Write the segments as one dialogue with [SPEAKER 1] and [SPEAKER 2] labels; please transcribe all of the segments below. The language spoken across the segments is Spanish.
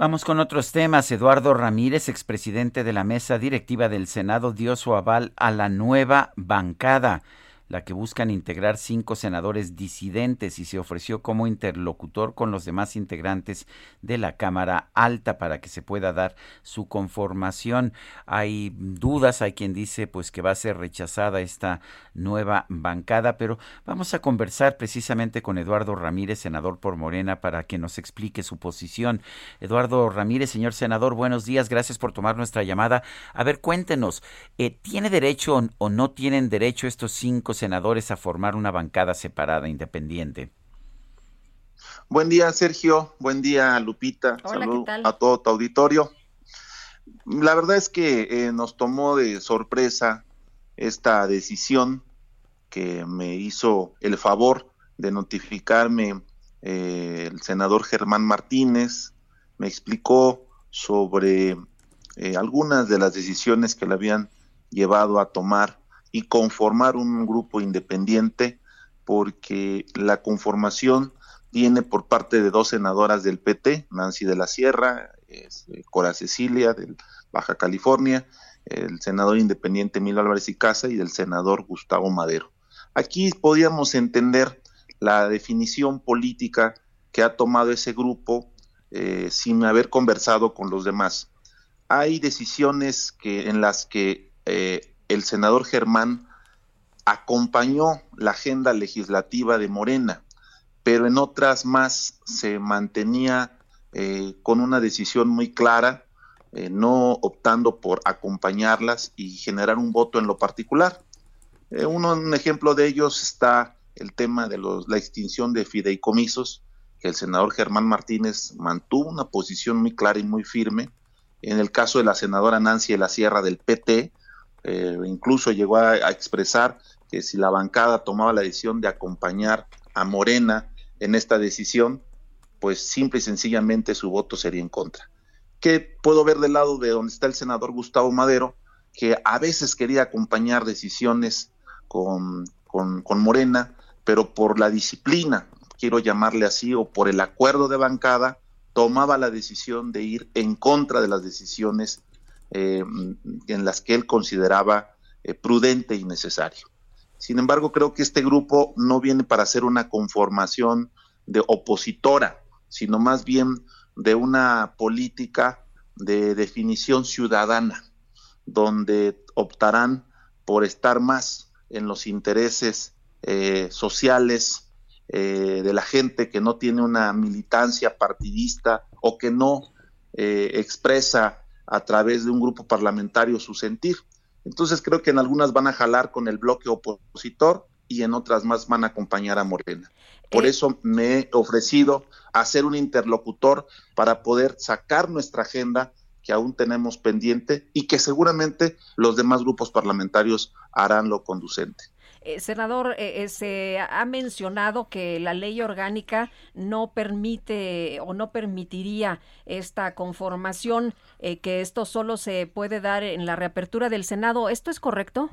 [SPEAKER 1] Vamos con otros temas. Eduardo Ramírez, expresidente de la mesa directiva del Senado, dio su aval a la nueva bancada la que buscan integrar cinco senadores disidentes y se ofreció como interlocutor con los demás integrantes de la Cámara Alta para que se pueda dar su conformación. Hay dudas, hay quien dice pues que va a ser rechazada esta nueva bancada, pero vamos a conversar precisamente con Eduardo Ramírez, senador por Morena, para que nos explique su posición. Eduardo Ramírez, señor senador, buenos días, gracias por tomar nuestra llamada. A ver, cuéntenos, eh, ¿tiene derecho o no tienen derecho estos cinco senadores a formar una bancada separada, independiente.
[SPEAKER 2] Buen día, Sergio. Buen día, Lupita. Salud a todo tu auditorio. La verdad es que eh, nos tomó de sorpresa esta decisión que me hizo el favor de notificarme eh, el senador Germán Martínez. Me explicó sobre eh, algunas de las decisiones que le habían llevado a tomar y conformar un grupo independiente porque la conformación viene por parte de dos senadoras del PT, Nancy de la Sierra, eh, Cora Cecilia del Baja California, el senador independiente Milo Álvarez y Casa y el senador Gustavo Madero. Aquí podíamos entender la definición política que ha tomado ese grupo eh, sin haber conversado con los demás. Hay decisiones que en las que eh, el senador Germán acompañó la agenda legislativa de Morena, pero en otras más se mantenía eh, con una decisión muy clara, eh, no optando por acompañarlas y generar un voto en lo particular. Eh, uno, un ejemplo de ellos está el tema de los, la extinción de fideicomisos, que el senador Germán Martínez mantuvo una posición muy clara y muy firme. En el caso de la senadora Nancy de la Sierra del PT, eh, incluso llegó a, expresar que si la bancada tomaba la decisión de acompañar a Morena en esta decisión, pues simple y sencillamente su voto sería en contra. ¿Qué puedo ver del lado de donde está el senador Gustavo Madero? Que a veces quería acompañar decisiones con, con, con Morena, pero por la disciplina, quiero llamarle así, o por el acuerdo de bancada, tomaba la decisión de ir en contra de las decisiones eh, en las que él consideraba eh, prudente y necesario. Sin embargo, creo que este grupo no viene para ser una conformación de opositora, sino más bien de una política de definición ciudadana, donde optarán por estar más en los intereses eh, sociales de la gente que no tiene una militancia partidista o que no expresa a través de un grupo parlamentario su sentir. Entonces creo que en algunas van a jalar con el bloque opositor y en otras más van a acompañar a Morena. Por eh, eso me he ofrecido a ser un interlocutor para poder sacar nuestra agenda que aún tenemos pendiente y que seguramente los demás grupos parlamentarios harán lo conducente.
[SPEAKER 3] Eh, senador, eh, eh, se ha mencionado que la ley orgánica no permite o no permitiría esta conformación, que esto solo se puede dar en la reapertura del Senado. ¿Esto es correcto?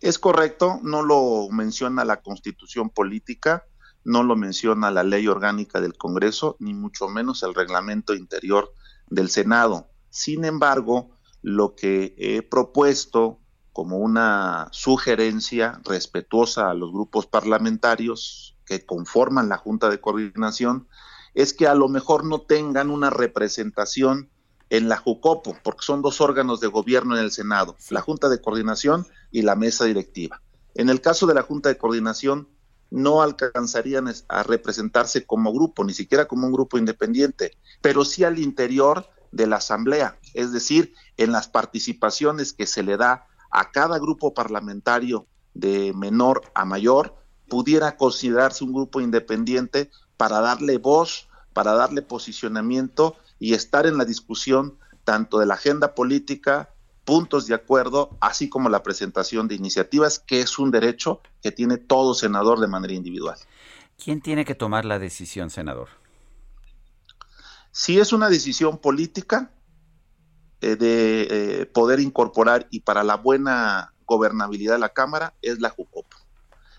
[SPEAKER 2] Es correcto, no lo menciona la constitución política, no lo menciona la ley orgánica del Congreso, ni mucho menos el reglamento interior del Senado. Sin embargo, lo que he propuesto como una sugerencia respetuosa a los grupos parlamentarios que conforman la Junta de Coordinación es que a lo mejor no tengan una representación en la JUCOPO, porque son dos órganos de gobierno en el Senado, la Junta de Coordinación y la Mesa Directiva. En el caso de la Junta de Coordinación, no alcanzarían a representarse como grupo, ni siquiera como un grupo independiente, pero sí al interior de la Asamblea, es decir, en las participaciones que se le da a cada grupo parlamentario de menor a mayor pudiera considerarse un grupo independiente para darle voz, para darle posicionamiento y estar en la discusión tanto de la agenda política, puntos de acuerdo, así como la presentación de iniciativas, que es un derecho que tiene todo senador de manera individual.
[SPEAKER 1] ¿Quién tiene que tomar la decisión, senador?
[SPEAKER 2] Si es una decisión política eh, de eh, poder incorporar y para la buena gobernabilidad de la Cámara, es la JUCOP.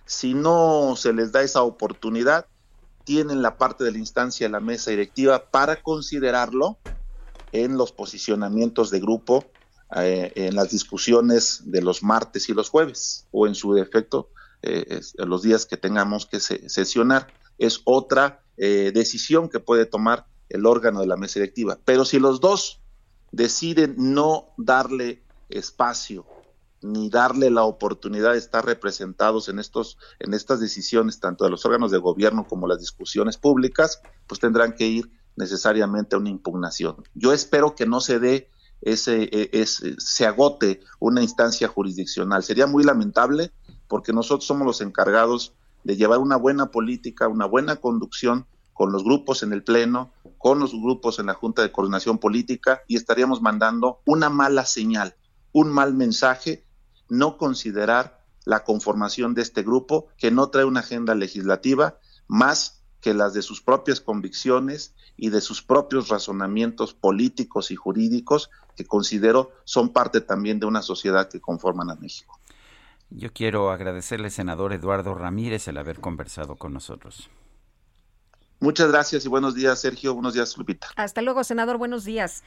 [SPEAKER 2] Si no se les da esa oportunidad, tienen la parte de la instancia de la mesa directiva para considerarlo en los posicionamientos de grupo, eh, en las discusiones de los martes y los jueves, o en su defecto, los días que tengamos que sesionar. Es otra decisión que puede tomar el órgano de la mesa directiva. Pero si los dos deciden no darle espacio ni darle la oportunidad de estar representados en estos en estas decisiones tanto de los órganos de gobierno como las discusiones públicas, pues tendrán que ir necesariamente a una impugnación. Yo espero que no se dé ese, e, ese se agote una instancia jurisdiccional. Sería muy lamentable porque nosotros somos los encargados de llevar una buena política, una buena conducción con los grupos en el Pleno, con los grupos en la Junta de Coordinación Política y estaríamos mandando una mala señal, un mal mensaje no considerar la conformación de este grupo que no trae una agenda legislativa más que las de sus propias convicciones y de sus propios razonamientos políticos y jurídicos que considero son parte también de una sociedad que conforman a México.
[SPEAKER 1] Yo quiero agradecerle, senador Eduardo Ramírez, el haber conversado con nosotros.
[SPEAKER 2] Muchas gracias y buenos días, Sergio. Buenos días, Lupita.
[SPEAKER 3] Hasta luego, senador. Buenos días.